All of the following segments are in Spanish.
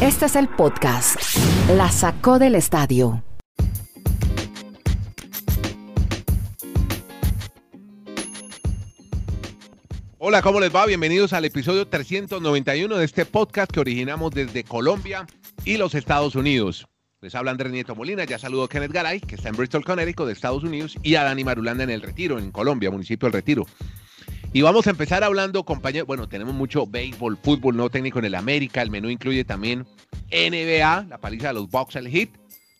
Este es el podcast. La sacó del estadio. Hola, ¿cómo les va? Bienvenidos al episodio 391 de este podcast que originamos desde Colombia y los Estados Unidos. Les habla Andrés Nieto Molina, ya saludo a Kenneth Garay, que está en Bristol, Connecticut, de Estados Unidos, y a Dani Marulanda en El Retiro, en Colombia, municipio del Retiro. Y vamos a empezar hablando, compañeros, bueno, tenemos mucho béisbol, fútbol, no técnico en el América, el menú incluye también NBA, la paliza de los Bucks al Hit,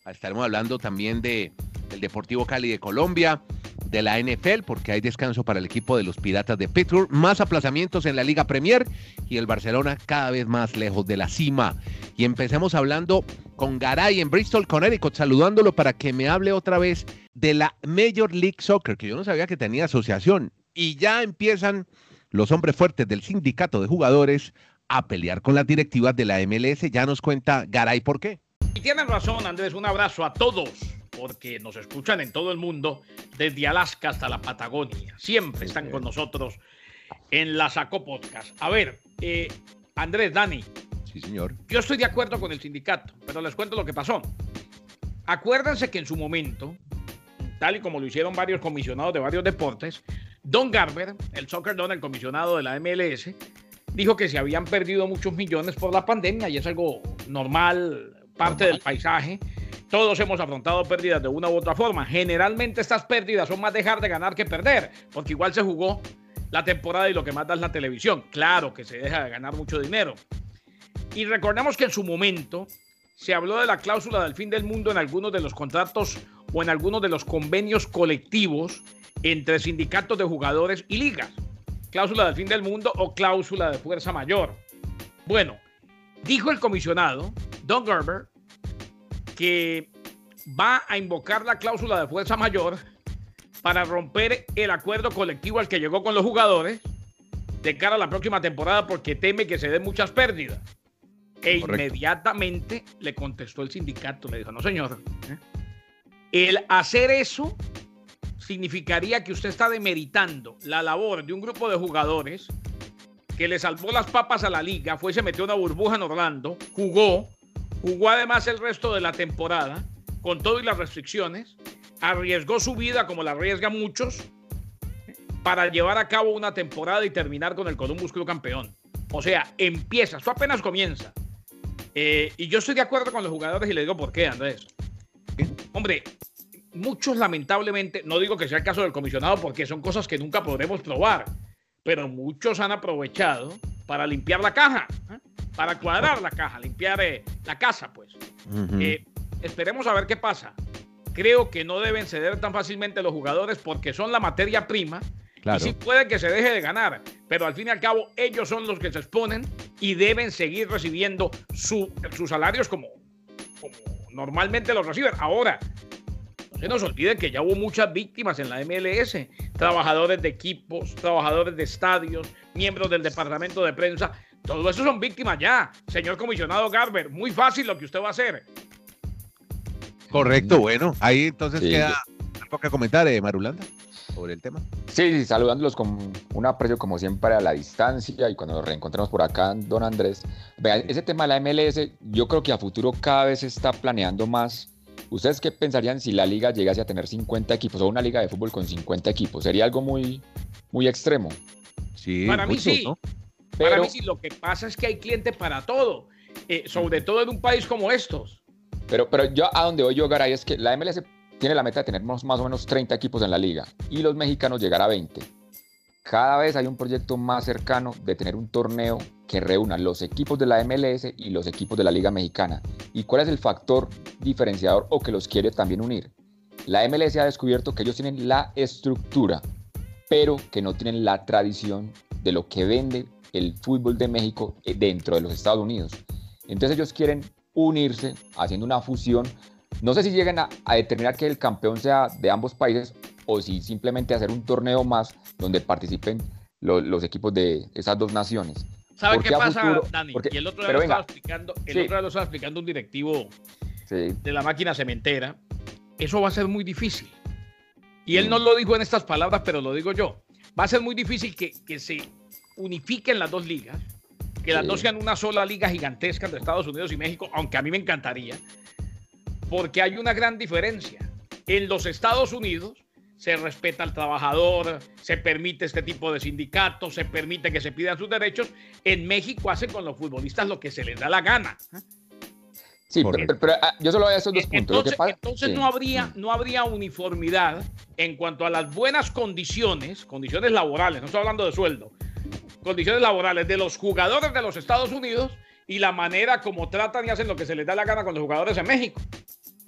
estaremos hablando también de, del Deportivo Cali de Colombia, de la NFL, porque hay descanso para el equipo de los Piratas de Pittsburgh, más aplazamientos en la Liga Premier y el Barcelona cada vez más lejos de la cima. Y empecemos hablando con Garay en Bristol, Connecticut, saludándolo para que me hable otra vez de la Major League Soccer, que yo no sabía que tenía asociación y ya empiezan los hombres fuertes del sindicato de jugadores a pelear con las directivas de la MLS. Ya nos cuenta Garay por qué. Y tienen razón, Andrés. Un abrazo a todos, porque nos escuchan en todo el mundo, desde Alaska hasta la Patagonia. Siempre están con nosotros en la Saco Podcast. A ver, eh, Andrés, Dani. Sí, señor. Yo estoy de acuerdo con el sindicato, pero les cuento lo que pasó. Acuérdense que en su momento, tal y como lo hicieron varios comisionados de varios deportes, Don Garber, el soccer don, el comisionado de la MLS, dijo que se habían perdido muchos millones por la pandemia y es algo normal, parte del paisaje. Todos hemos afrontado pérdidas de una u otra forma. Generalmente estas pérdidas son más dejar de ganar que perder, porque igual se jugó la temporada y lo que más da es la televisión. Claro que se deja de ganar mucho dinero. Y recordemos que en su momento se habló de la cláusula del fin del mundo en algunos de los contratos o en algunos de los convenios colectivos entre sindicatos de jugadores y ligas. Cláusula del fin del mundo o cláusula de fuerza mayor. Bueno, dijo el comisionado, Don Gerber, que va a invocar la cláusula de fuerza mayor para romper el acuerdo colectivo al que llegó con los jugadores de cara a la próxima temporada porque teme que se den muchas pérdidas. E inmediatamente le contestó el sindicato, le dijo, no señor, ¿eh? el hacer eso significaría que usted está demeritando la labor de un grupo de jugadores que le salvó las papas a la liga, fue y se metió una burbuja en Orlando, jugó, jugó además el resto de la temporada, con todo y las restricciones, arriesgó su vida como la arriesgan muchos, para llevar a cabo una temporada y terminar con el Columbus Club campeón. O sea, empieza, esto apenas comienza. Eh, y yo estoy de acuerdo con los jugadores y le digo por qué, Andrés. Hombre, muchos lamentablemente, no digo que sea el caso del comisionado porque son cosas que nunca podremos probar, pero muchos han aprovechado para limpiar la caja, ¿eh? para cuadrar la caja, limpiar eh, la casa, pues. Esperemos a ver qué pasa. Creo que no deben ceder tan fácilmente los jugadores porque son la materia prima. Y sí puede que se deje de ganar, pero al fin y al cabo ellos son los que se exponen y deben seguir recibiendo sus salarios como, como normalmente los reciben. Ahora, se nos olvide que ya hubo muchas víctimas en la MLS, trabajadores de equipos, trabajadores de estadios, miembros del departamento de prensa, todos esos son víctimas ya. Señor comisionado Garber, muy fácil lo que usted va a hacer. Correcto, bueno, ahí entonces queda algo que comentar, eh, Marulanda, sobre el tema. Sí, sí, saludándolos con un aprecio como siempre a la distancia y cuando nos reencontremos por acá, don Andrés. Vea, ese tema de la MLS, yo creo que a futuro cada vez se está planeando más ¿Ustedes qué pensarían si la liga llegase a tener 50 equipos o una liga de fútbol con 50 equipos? Sería algo muy, muy extremo. Sí, para mí sí. Pero, para mí sí. Lo que pasa es que hay cliente para todo, eh, sobre todo en un país como estos. Pero, pero yo a donde voy yo, Garay, es que la MLS tiene la meta de tener más, o menos 30 equipos en la liga y los mexicanos llegar a 20. Cada vez hay un proyecto más cercano de tener un torneo que reúna los equipos de la MLS y los equipos de la Liga Mexicana. ¿Y cuál es el factor diferenciador o que los quiere también unir? La MLS ha descubierto que ellos tienen la estructura, pero que no tienen la tradición de lo que vende el fútbol de México eh, dentro de los Estados Unidos. Entonces ellos quieren unirse haciendo una fusión. No sé si lleguen a, determinar que el campeón sea de ambos países o si simplemente hacer un torneo más donde participen los equipos de esas dos naciones. ¿Sabe qué pasa, Dani? y el otro día lo estaba explicando, el otro día lo estaba explicando un directivo de la máquina cementera. Eso va a ser muy difícil. Y él no lo dijo en estas palabras, pero lo digo yo. Va a ser muy difícil que, que se unifiquen las dos ligas, que que las Sí. dos sean una sola liga gigantesca entre Estados Unidos y México, aunque a mí me encantaría, porque hay una gran diferencia. En los Estados Unidos se respeta al trabajador, se permite este tipo de sindicatos, se permite que se pidan sus derechos. En México hacen con los futbolistas lo que se les da la gana. Sí, pero, ah, yo solo voy a esos dos puntos. Lo que Entonces, pasa- entonces sí. no, habría, no habría uniformidad en cuanto a las buenas condiciones, condiciones laborales, no estoy hablando de sueldo, condiciones laborales de los jugadores de los Estados Unidos y la manera como tratan y hacen lo que se les da la gana con los jugadores en México.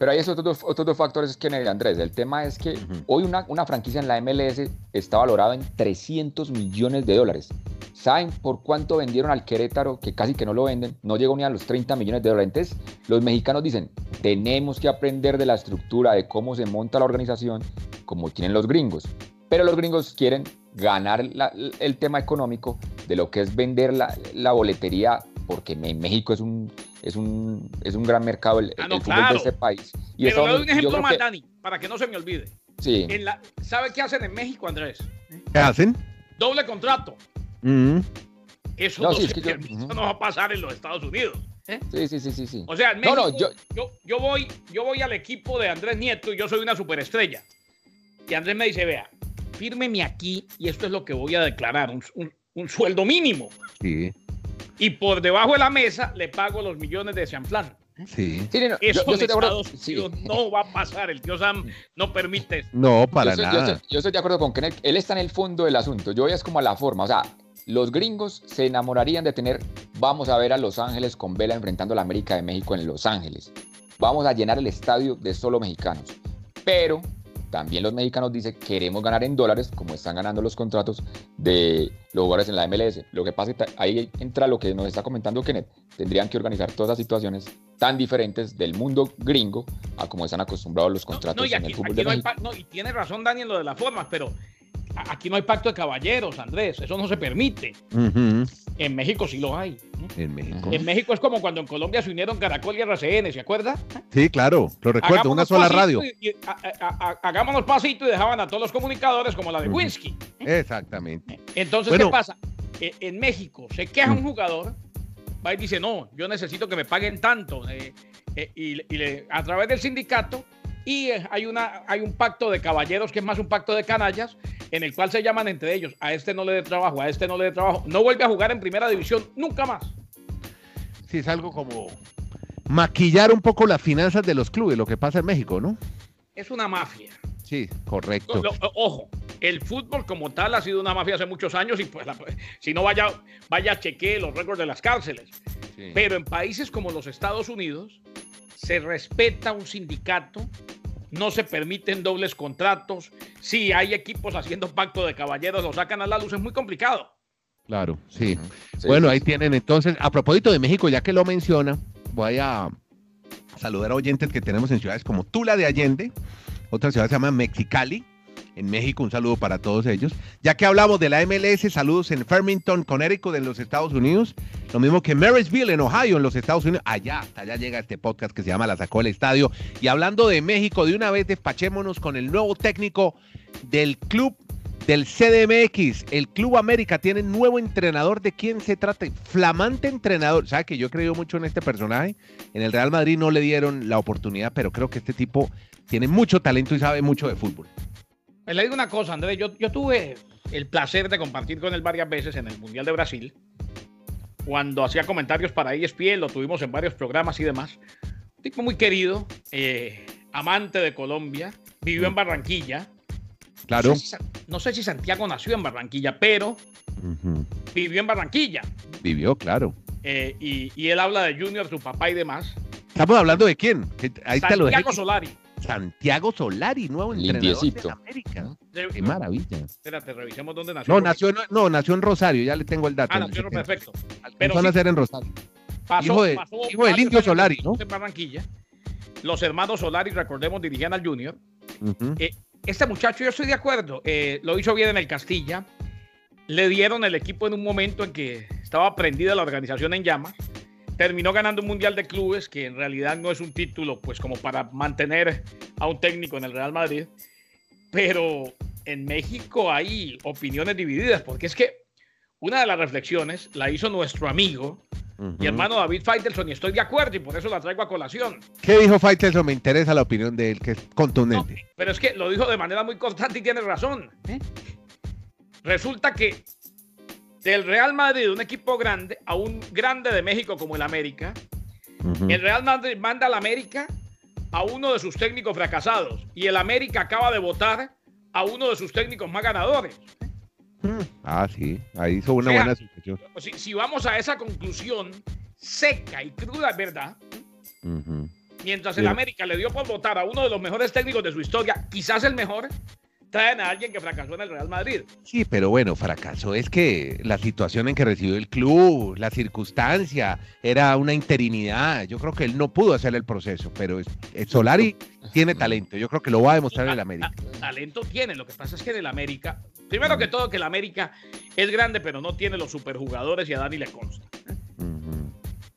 Pero hay otros dos, otros dos factores que Andrés. El tema es que Ujú. hoy una, una franquicia en la MLS está valorada en 300 millones de dólares. ¿Saben por cuánto vendieron al Querétaro? Que casi que no lo venden. No llegó ni a los 30 millones de dólares. Entonces, los mexicanos dicen, tenemos que aprender de la estructura, de cómo se monta la organización, como tienen los gringos. Pero los gringos quieren ganar la- el tema económico de lo que es vender la, la boletería, porque en México es un, es un, es un gran mercado el, Ah, no, el fútbol claro. de este país. Y Pero eso le doy un ejemplo más, que- Dani, para que no se me olvide. Sí. En la, ¿Sabe qué hacen en México, Andrés? ¿Qué hacen? Doble contrato. Mm. Eso No, no, sí, se es que yo- permite, eso Ujú. no va a pasar en los Estados Unidos. ¿eh? Sí, sí, sí, sí, sí. O sea, en No, México, no, yo- yo, yo, voy, yo voy al equipo de Andrés Nieto y yo soy una superestrella. Y Andrés me dice, vea, fírmeme aquí y esto es lo que voy a declarar, un, un- un sueldo mínimo. Sí, Y por debajo de la mesa le pago los millones de Cianflán. sí. Sí, no, yo- Eso yo en estoy de acuerdo. Estados sí. Unidos no va a pasar. El tío Sam no permite eso. No, para yo, nada. estoy- yo estoy de acuerdo con Kenneth. Él está en el fondo del asunto. Yo voy es como a la forma. O sea, los gringos se enamorarían de tener. Vamos a ver a Los Ángeles con Vela enfrentando a la América de México en Los Ángeles. Vamos a llenar el estadio de solo mexicanos. Pero también los mexicanos dicen queremos ganar en dólares, como están ganando los contratos de los jugadores en la MLS. Lo que pasa es que ahí entra lo que nos está comentando Kenneth. Tendrían que organizar todas las situaciones tan diferentes del mundo gringo a como están acostumbrados los contratos no, y en el fútbol de no hay no, y tiene razón Dani en lo de las formas, pero aquí no hay pacto de caballeros, Andrés. Eso no se permite. En México sí lo hay. ¿eh? En México. En México es como cuando en Colombia se unieron Caracol y RCN, ¿se acuerda? Sí, claro, lo recuerdo, una sola radio. y- y- a- a- a- hagámonos pasito y dejaban a todos los comunicadores como la de. Winsky. Exactamente. Entonces, Bueno. ¿qué pasa? E- En México se queja un jugador, va y dice, no, yo necesito que me paguen tanto. eh, eh, y, y le- a través del sindicato, y eh, hay, una, hay un pacto de caballeros que es más un pacto de canallas, en el cual se llaman entre ellos, a este no le dé trabajo, a este no le dé trabajo. No vuelve a jugar en primera división nunca más. Sí, es algo como maquillar un poco las finanzas de los clubes, lo que pasa en México, ¿no? Es una mafia. Sí, correcto. Ojo, el fútbol como tal ha sido una mafia hace muchos años y pues la- si no vaya, vaya chequee los récords de las cárceles. Sí. Pero en países como los Estados Unidos se respeta un sindicato, no se permiten dobles contratos. Si hay equipos haciendo pacto de caballeros, lo sacan a la luz, es muy complicado. Claro, sí. Bueno, sí, ahí tienen entonces, a propósito de México, ya que lo menciona, voy a saludar a oyentes que tenemos en ciudades como Tula de Allende, otra ciudad se llama Mexicali, en México, un saludo para todos ellos. Ya que hablamos de la MLS, saludos en Farmington, Connecticut, en los Estados Unidos, lo mismo que Marysville, en Ohio, en los Estados Unidos. Allá, hasta allá llega este podcast que se llama La Sacó del Estadio. Y hablando de México, de una vez despachémonos con el nuevo técnico del club del CDMX, el Club América tiene nuevo entrenador. ¿De quién se trata? Flamante entrenador. ¿Sabe que yo he creído mucho en este personaje? En el Real Madrid no le dieron la oportunidad, pero creo que este tipo tiene mucho talento y sabe mucho de fútbol. Pues le digo una cosa, Andrés, yo, yo tuve el placer de compartir con él varias veces en el Mundial de Brasil, cuando hacía comentarios para ESPN, lo tuvimos en varios programas y demás. Un tipo muy querido, eh, amante de Colombia, vivió en Barranquilla. Claro. No sé, si, Sa- no sé si Santiago nació en Barranquilla, pero vivió en Barranquilla. Vivió, claro. Eh, y, y él habla de Junior, su papá y demás. Estamos hablando de quién. Te lo. Santiago Solari. Santiago Solari, nuevo entrenador de Lindiecito. la América. Qué maravilla. Espérate, revisemos dónde nació. No, nació, no, no, nació en Rosario, ya le tengo el dato. Ah, nació perfecto. Alcanzó pero a sí- nacer en Rosario. Pasó- Hijo de- pasó hijo del Indio Solari, ¿no? En Barranquilla. Los hermanos Solari, recordemos, dirigían al Junior. Ujú. Este muchacho, yo estoy de acuerdo, eh, lo hizo bien en el Castilla. Le dieron el equipo en un momento en que estaba prendida la organización en llamas. Terminó ganando un mundial de clubes, que en realidad no es un título, pues como para mantener a un técnico en el Real Madrid. Pero en México hay opiniones divididas, porque es que una de las reflexiones la hizo nuestro amigo mi hermano David Faitelson y estoy de acuerdo y por eso la traigo a colación. ¿Qué dijo Faitelson? Me interesa la opinión de él, que es contundente. pero es que lo dijo de manera muy constante y tiene razón. ¿eh? Resulta que del Real Madrid, un equipo grande, a un grande de México como el América, el Real Madrid manda al América a uno de sus técnicos fracasados y el América acaba de votar a uno de sus técnicos más ganadores. Ah, sí, ahí hizo una buena sucesión. Si, vamos a esa conclusión seca y cruda, ¿verdad? Mientras el América le dio por votar a uno de los mejores técnicos de su historia, quizás el mejor, traen a alguien que fracasó en el Real Madrid. Sí, pero bueno, fracasó es que la situación en que recibió el club, la circunstancia, era una interinidad. Yo creo que él no pudo hacer el proceso, pero Solari tiene talento. Yo creo que lo va a demostrar en el América. Talento tiene, lo que pasa es que en el América, primero que todo, que el América es grande, pero no tiene los superjugadores y a Dani le consta.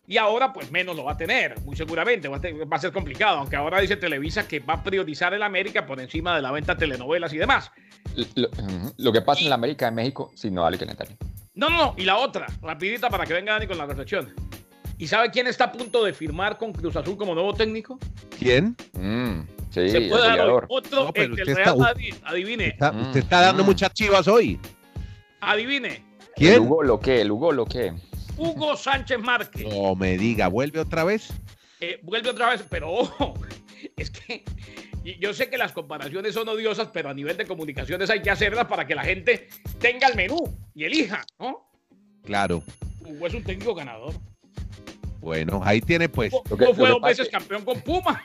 Y ahora, pues menos lo va a tener, muy seguramente. Va a, ser complicado, aunque ahora dice Televisa que va a priorizar el América por encima de la venta de telenovelas y demás. Lo, que pasa en la América de México, sí, no vale que No, no, no. Y la otra, rapidita para que venga Dani con la reflexión. ¿Y sabe quién está a punto de firmar con Cruz Azul como nuevo técnico? ¿Quién? Mm, sí, Se puede dar otro el Real Madrid. Adivine. usted está dando mm. muchas chivas hoy. Adivine. ¿Quién? El Hugo lo que, el Hugo lo que. Hugo Sánchez Márquez. No me diga, ¿vuelve otra vez? Eh, vuelve otra vez, pero ojo, es que yo sé que las comparaciones son odiosas, pero a nivel de comunicaciones hay que hacerlas para que la gente tenga el menú y elija, ¿no? Claro. Hugo es un técnico ganador. Bueno, ahí tiene pues. Hugo fue dos veces campeón con Pumas.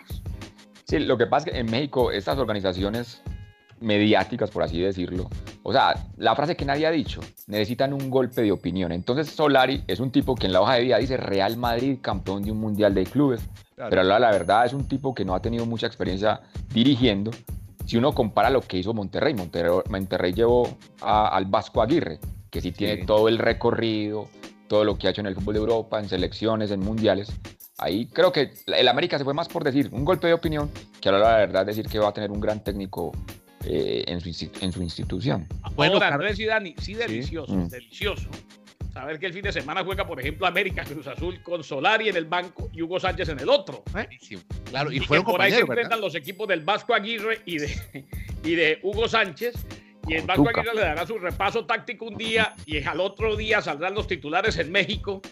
Sí, lo que pasa es que en México estas organizaciones mediáticas, por así decirlo. O sea, la frase que nadie ha dicho, necesitan un golpe de opinión. Entonces Solari es un tipo que en la hoja de vida dice Real Madrid, campeón de un mundial de clubes. Pero la, la verdad es un tipo que no ha tenido mucha experiencia dirigiendo. Si uno compara lo que hizo Monterrey, Monterrey, llevó al Vasco Aguirre, que sí tiene todo el recorrido, todo lo que ha hecho en el fútbol de Europa, en selecciones, en mundiales. Ahí creo que el América se fue más por decir un golpe de opinión que ahora la verdad decir que va a tener un gran técnico eh, en, su, en, su, institución. Bueno, Ahora, Andrés y Dani, sí, delicioso, mm. delicioso. Saber que el fin de semana juega, por ejemplo, América Cruz Azul con Solari en el banco y Hugo Sánchez en el otro. ¿eh? Claro, y, fueron por ahí se enfrentan los equipos del Vasco Aguirre y de, y de Hugo Sánchez. Y el Vasco Aguirre le dará su repaso táctico un día y al otro día saldrán los titulares en México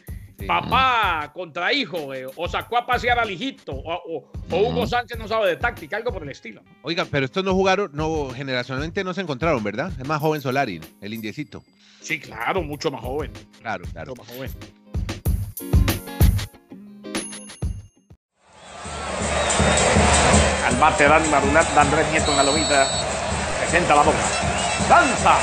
Papá contra hijo, eh, o sacó a pasear al hijito, o, Hugo Sánchez no sabe de táctica, algo por el estilo. Oiga, pero estos no jugaron, no, generacionalmente no se encontraron, ¿verdad? Es más joven Solari, el indiecito. Sí, claro, mucho más joven. Claro, claro. Mucho más joven. Al bate Dani Marulat, Andrés Nieto en la lomita, presenta la boca. Danza,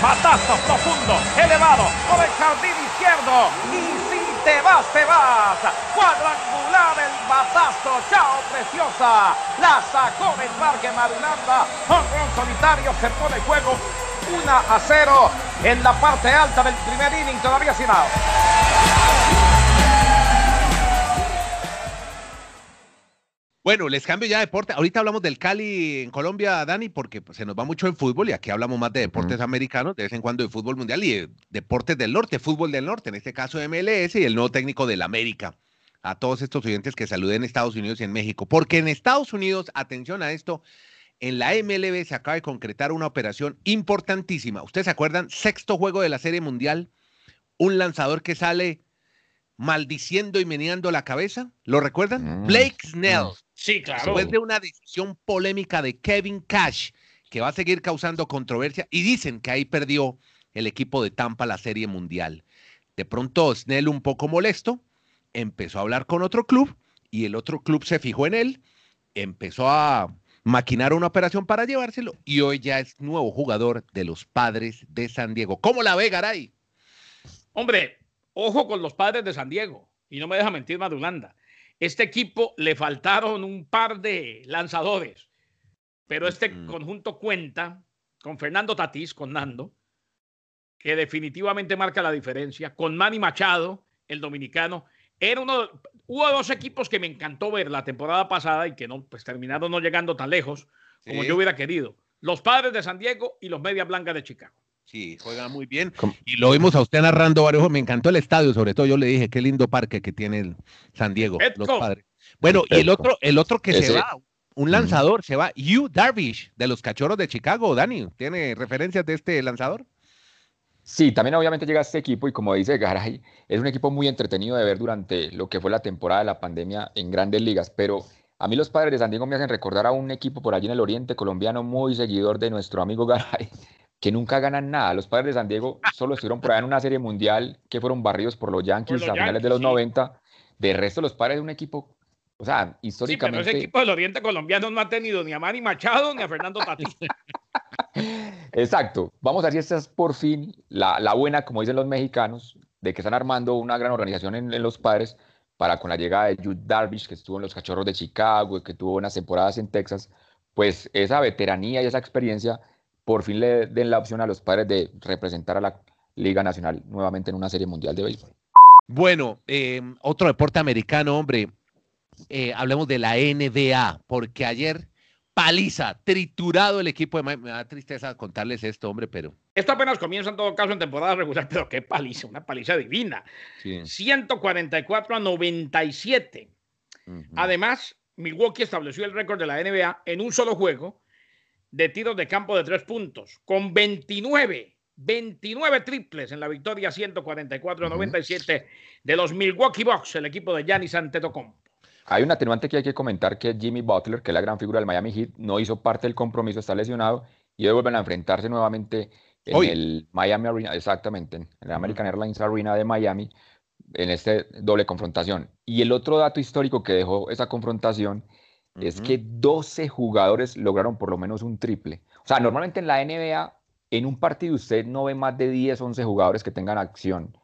patazo profundo, elevado, por el jardín izquierdo, y te vas, te vas. Cuadrangular el batazo, chao preciosa. La sacó del parque Marulanda. Un solitario que pone juego 1 a 0 en la parte alta del primer inning, todavía sin out. Bueno, les cambio ya de deporte. Ahorita hablamos del Cali en Colombia, Dani, porque pues, se nos va mucho en fútbol y aquí hablamos más de deportes americanos, de vez en cuando de fútbol mundial y de deportes del norte, fútbol del norte, en este caso MLS y el nuevo técnico del América. A todos estos oyentes que saluden en Estados Unidos y en México, porque en Estados Unidos, atención a esto, en la MLB se acaba de concretar una operación importantísima. ¿Ustedes se acuerdan? Sexto juego de la Serie Mundial, un lanzador que sale maldiciendo y meneando la cabeza. ¿Lo recuerdan? Mm, Blake Snell. Sí, claro. Después de una decisión polémica de Kevin Cash, que va a seguir causando controversia, y dicen que ahí perdió el equipo de Tampa la Serie Mundial. De pronto, Snell, un poco molesto, empezó a hablar con otro club y el otro club se fijó en él, empezó a maquinar una operación para llevárselo y hoy ya es nuevo jugador de los padres de San Diego. ¿Cómo la ve, Garay? Hombre, ojo con los padres de San Diego. Y no me deja mentir Madulanda. Este equipo le faltaron un par de lanzadores, pero este conjunto cuenta con Fernando Tatís, con Nando, que definitivamente marca la diferencia, con Manny Machado, el dominicano. Era uno, hubo dos equipos que me encantó ver la temporada pasada y que no, pues terminaron no llegando tan lejos como yo hubiera querido. Los padres de San Diego y los Medias Blancas de Chicago. Sí, juega muy bien. Y lo vimos a usted narrando varios. Me encantó el estadio, sobre todo. Yo le dije qué lindo parque que tiene el San Diego, los padres. Bueno, y el otro, el otro que se va, un lanzador, se va, Hugh Darvish, de los cachorros de Chicago. Dani, ¿tiene referencias de este lanzador? Sí, también obviamente llega este equipo y como dice Garay, es un equipo muy entretenido de ver durante lo que fue la temporada de la pandemia en grandes ligas, pero a mí los padres de San Diego me hacen recordar a un equipo por allí en el oriente colombiano muy seguidor de nuestro amigo Garay, que nunca ganan nada. Los padres de San Diego solo estuvieron por allá en una serie mundial que fueron barridos por los Yankees a finales de los 90. De resto, los padres de un equipo o sea, históricamente. Sí, pero ese equipo del Oriente Colombiano no ha tenido ni a Manny Machado ni a Fernando Tatís. Exacto. Vamos a ver si esta es por fin la, la, buena, como dicen los mexicanos, de que están armando una gran organización en, los padres para con la llegada de Jude Darvish, que estuvo en los Cachorros de Chicago y que tuvo unas temporadas en Texas, pues esa veteranía y esa experiencia por fin le den la opción a los padres de representar a la Liga Nacional nuevamente en una serie mundial de béisbol. Bueno, eh, otro deporte americano, hombre, eh, hablemos de la NBA, porque ayer paliza, triturado el equipo de Me da tristeza contarles esto, hombre, pero. Esto apenas comienza en todo caso en temporada regular, pero qué paliza, una paliza divina. 144 a 97. Además, Milwaukee estableció el récord de la NBA en un solo juego de tiros de campo de tres puntos, con 29, 29 triples en la victoria 144 a 97 de los Milwaukee Bucks, el equipo de Giannis Antetokounmpo. Hay un atenuante que hay que comentar que Jimmy Butler, que es la gran figura del Miami Heat, no hizo parte del compromiso, está lesionado y hoy vuelven a enfrentarse nuevamente en el Miami Arena, exactamente, en el American Airlines Arena de Miami, en este doble confrontación. Y el otro dato histórico que dejó esa confrontación es que 12 jugadores lograron por lo menos un triple. O sea, normalmente en la NBA, en un partido usted no ve más de 10, 11 jugadores que tengan acción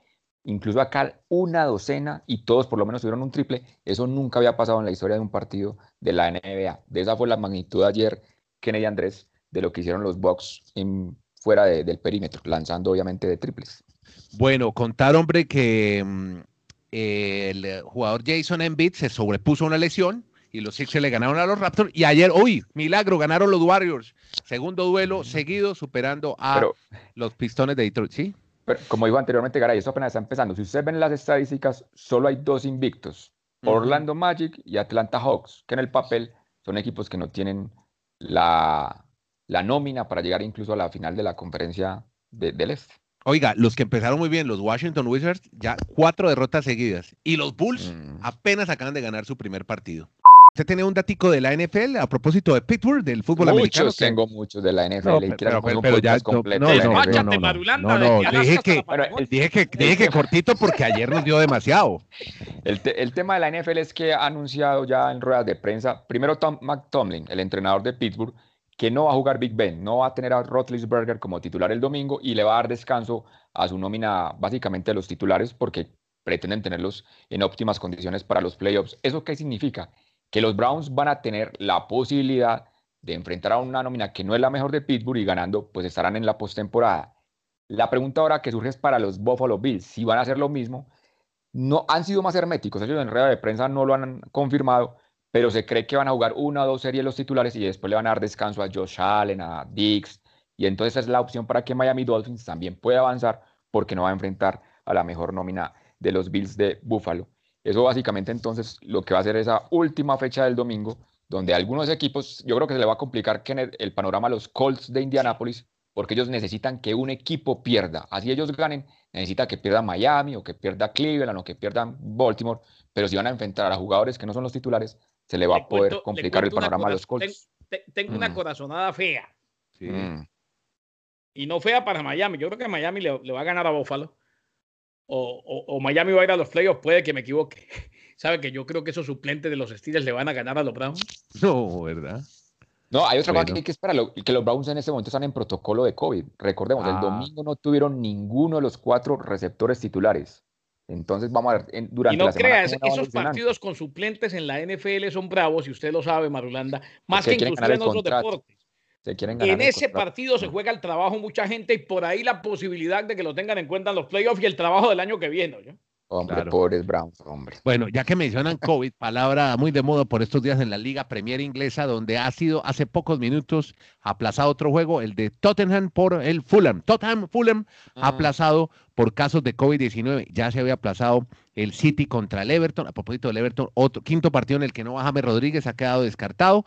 incluso acá una docena y todos por lo menos tuvieron un triple. Eso nunca había pasado en la historia de un partido de la NBA. De esa fue la magnitud de ayer, Kennedy Andrés, de lo que hicieron los Bucks en, fuera del perímetro, lanzando obviamente de triples. Bueno, contar, hombre, que mm, el jugador Jason Embiid se sobrepuso a una lesión y los Sixers le ganaron a los Raptors. Y ayer, uy, milagro, ganaron los Warriors. Segundo duelo seguido, superando a los Pistones de Detroit. ¿Sí? como dijo anteriormente, Garay, esto apenas está empezando. Si ustedes ven las estadísticas, solo hay dos invictos, Orlando Magic y Atlanta Hawks, que en el papel son equipos que no tienen la, la nómina para llegar incluso a la final de la conferencia del Este. Oiga, los que empezaron muy bien, los Washington Wizards, ya cuatro derrotas seguidas. Y los Bulls mm. apenas acaban de ganar su primer partido. ¿Usted tiene un datico de la NFL a propósito de Pittsburgh, del fútbol americano? Muchos, tengo muchos de la NFL. pero, pero, ya, no, no, no, no, dije que, dije que, dije que cortito porque ayer nos dio demasiado. El, el, tema de la NFL es que ha anunciado ya en ruedas de prensa, primero Tom McTomlin, el entrenador de Pittsburgh, que no va a jugar Big Ben, no va a tener a Rotlisberger como titular el domingo y le va a dar descanso a su nómina básicamente de los titulares porque pretenden tenerlos en óptimas condiciones para los playoffs. ¿Eso qué significa? Que los Browns van a tener la posibilidad de enfrentar a una nómina que no es la mejor de Pittsburgh y ganando, pues estarán en la postemporada. La pregunta ahora que surge es para los Buffalo Bills, si van a hacer lo mismo. No han sido más herméticos, ellos en rueda de prensa no lo han confirmado, pero se cree que van a jugar una o dos series los titulares y después le van a dar descanso a Josh Allen, a Dix, y entonces es la opción para que Miami Dolphins también pueda avanzar porque no va a enfrentar a la mejor nómina de los Bills de Buffalo. Eso básicamente entonces lo que va a hacer esa última fecha del domingo, donde algunos equipos, yo creo que se le va a complicar que el, panorama a los Colts de Indianápolis, porque ellos necesitan que un equipo pierda. Así ellos ganen, necesita que pierda Miami o que pierda Cleveland o que pierdan Baltimore, pero si van a enfrentar a jugadores que no son los titulares, se le va a poder complicar el panorama a los Colts. Tengo, una mm. corazonada fea. Mm. Y no fea para Miami. Yo creo que Miami le, le va a ganar a Buffalo o, Miami va a ir a los playoffs, puede que me equivoque. ¿Sabe que yo creo que esos suplentes de los Steelers le van a ganar a los Browns? No, ¿verdad? No, hay otra cosa que, es para que los Browns en este momento están en protocolo de COVID. Recordemos, el ah. domingo no tuvieron ninguno de los cuatro receptores titulares. Entonces vamos a ver durante y no creas, esos partidos con suplentes en la NFL son bravos, y usted lo sabe, Marulanda, más que inclusive en otros deportes en ese partido se juega el trabajo mucha gente y por ahí la posibilidad de que lo tengan en cuenta en los playoffs y el trabajo del año que viene. Hombre, Claro. pobres Browns, hombre. Bueno, ya que mencionan COVID, palabra muy de moda por estos días en la Liga Premier Inglesa, donde ha sido hace pocos minutos aplazado otro juego, el de Tottenham por el Fulham. Tottenham, Fulham Ah. aplazado por casos de COVID-19. Ya se había aplazado el City contra el Everton. A propósito del Everton, otro quinto partido en el que no va James Rodríguez ha quedado descartado.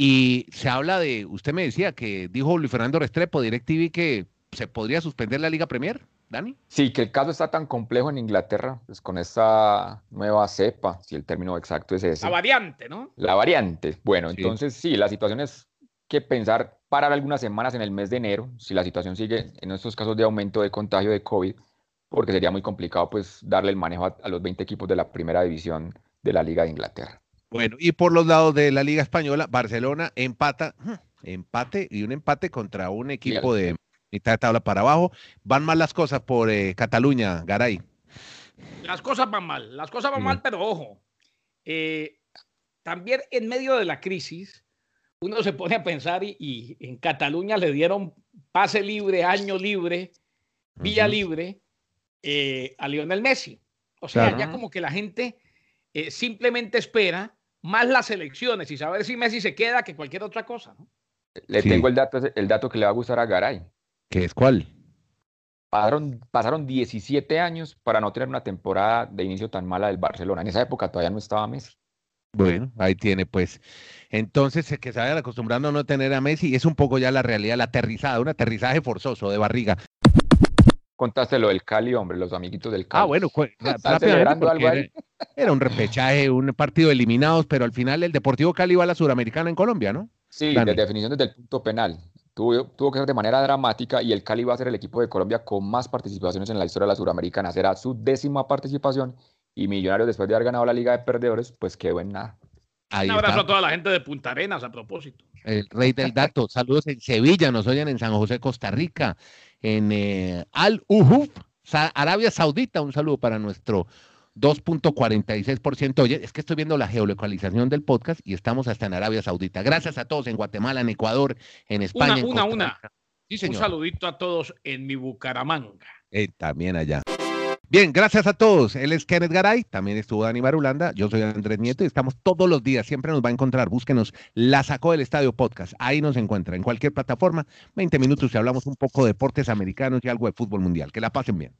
Y se habla de, usted me decía que dijo Luis Fernando Restrepo, DirecTV, que se podría suspender la Liga Premier, Dani. Sí, que el caso está tan complejo en Inglaterra, pues con esta nueva cepa, si el término exacto es ese. La variante, ¿no? La variante. Bueno, Sí. entonces sí, la situación es que pensar parar algunas semanas en el mes de enero, si la situación sigue en estos casos de aumento de contagio de COVID, porque sería muy complicado pues darle el manejo a, a los 20 equipos de la primera división de la Liga de Inglaterra. Bueno, y por los lados de la Liga Española, Barcelona empata, empate y un empate contra un equipo de mitad de tabla para abajo. Van mal las cosas por eh, Cataluña, Garay. Las cosas van mal, las cosas van Sí. mal, pero ojo, eh, también en medio de la crisis, uno se pone a pensar y, y en Cataluña le dieron pase libre, año libre, vía libre eh, a Lionel Messi. O sea, Claro. ya como que la gente eh, simplemente espera más las elecciones y saber si Messi se queda que cualquier otra cosa. ¿no? Le Sí. tengo el dato, el dato que le va a gustar a Garay. ¿Qué es cuál? Pasaron, pasaron 17 años para no tener una temporada de inicio tan mala del Barcelona. En esa época todavía no estaba Messi. Bueno, ahí tiene pues. Entonces, que se vayan acostumbrando a no tener a Messi, es un poco ya la realidad, la aterrizada, un aterrizaje forzoso de barriga. Contaste lo del Cali, hombre, los amiguitos del Cali. Ah, bueno, cu- ra- ¿Están rápidamente, algo ahí? era, era un repechaje, un partido eliminados, pero al final el Deportivo Cali va a la Suramericana en Colombia, ¿no? Sí, Dani. de definición desde el punto penal. Tuvo, tuvo que ser de manera dramática y el Cali va a ser el equipo de Colombia con más participaciones en la historia de la Suramericana. Será su décima participación y Millonarios, después de haber ganado la Liga de Perdedores, pues quedó en nada. Ahí Un abrazo está. a toda la gente de Punta Arenas a propósito. el rey del dato. Saludos en Sevilla, nos oyen en San José, Costa Rica, en eh, Al Arabia Saudita. Un saludo para nuestro 2.46%. Oye, es que estoy viendo la geolocalización del podcast y estamos hasta en Arabia Saudita. Gracias a todos en Guatemala, en Ecuador, en España. Una, en una, una. Sí, Un saludito a todos en mi Bucaramanga. Eh, también allá. Bien, gracias a todos. Él es Kenneth Garay, también estuvo Dani Marulanda, yo soy Andrés Nieto y estamos todos los días, siempre nos va a encontrar, búsquenos, la sacó del Estadio Podcast, ahí nos encuentra, en cualquier plataforma, 20 minutos y hablamos un poco de deportes americanos y algo de fútbol mundial. Que la pasen bien.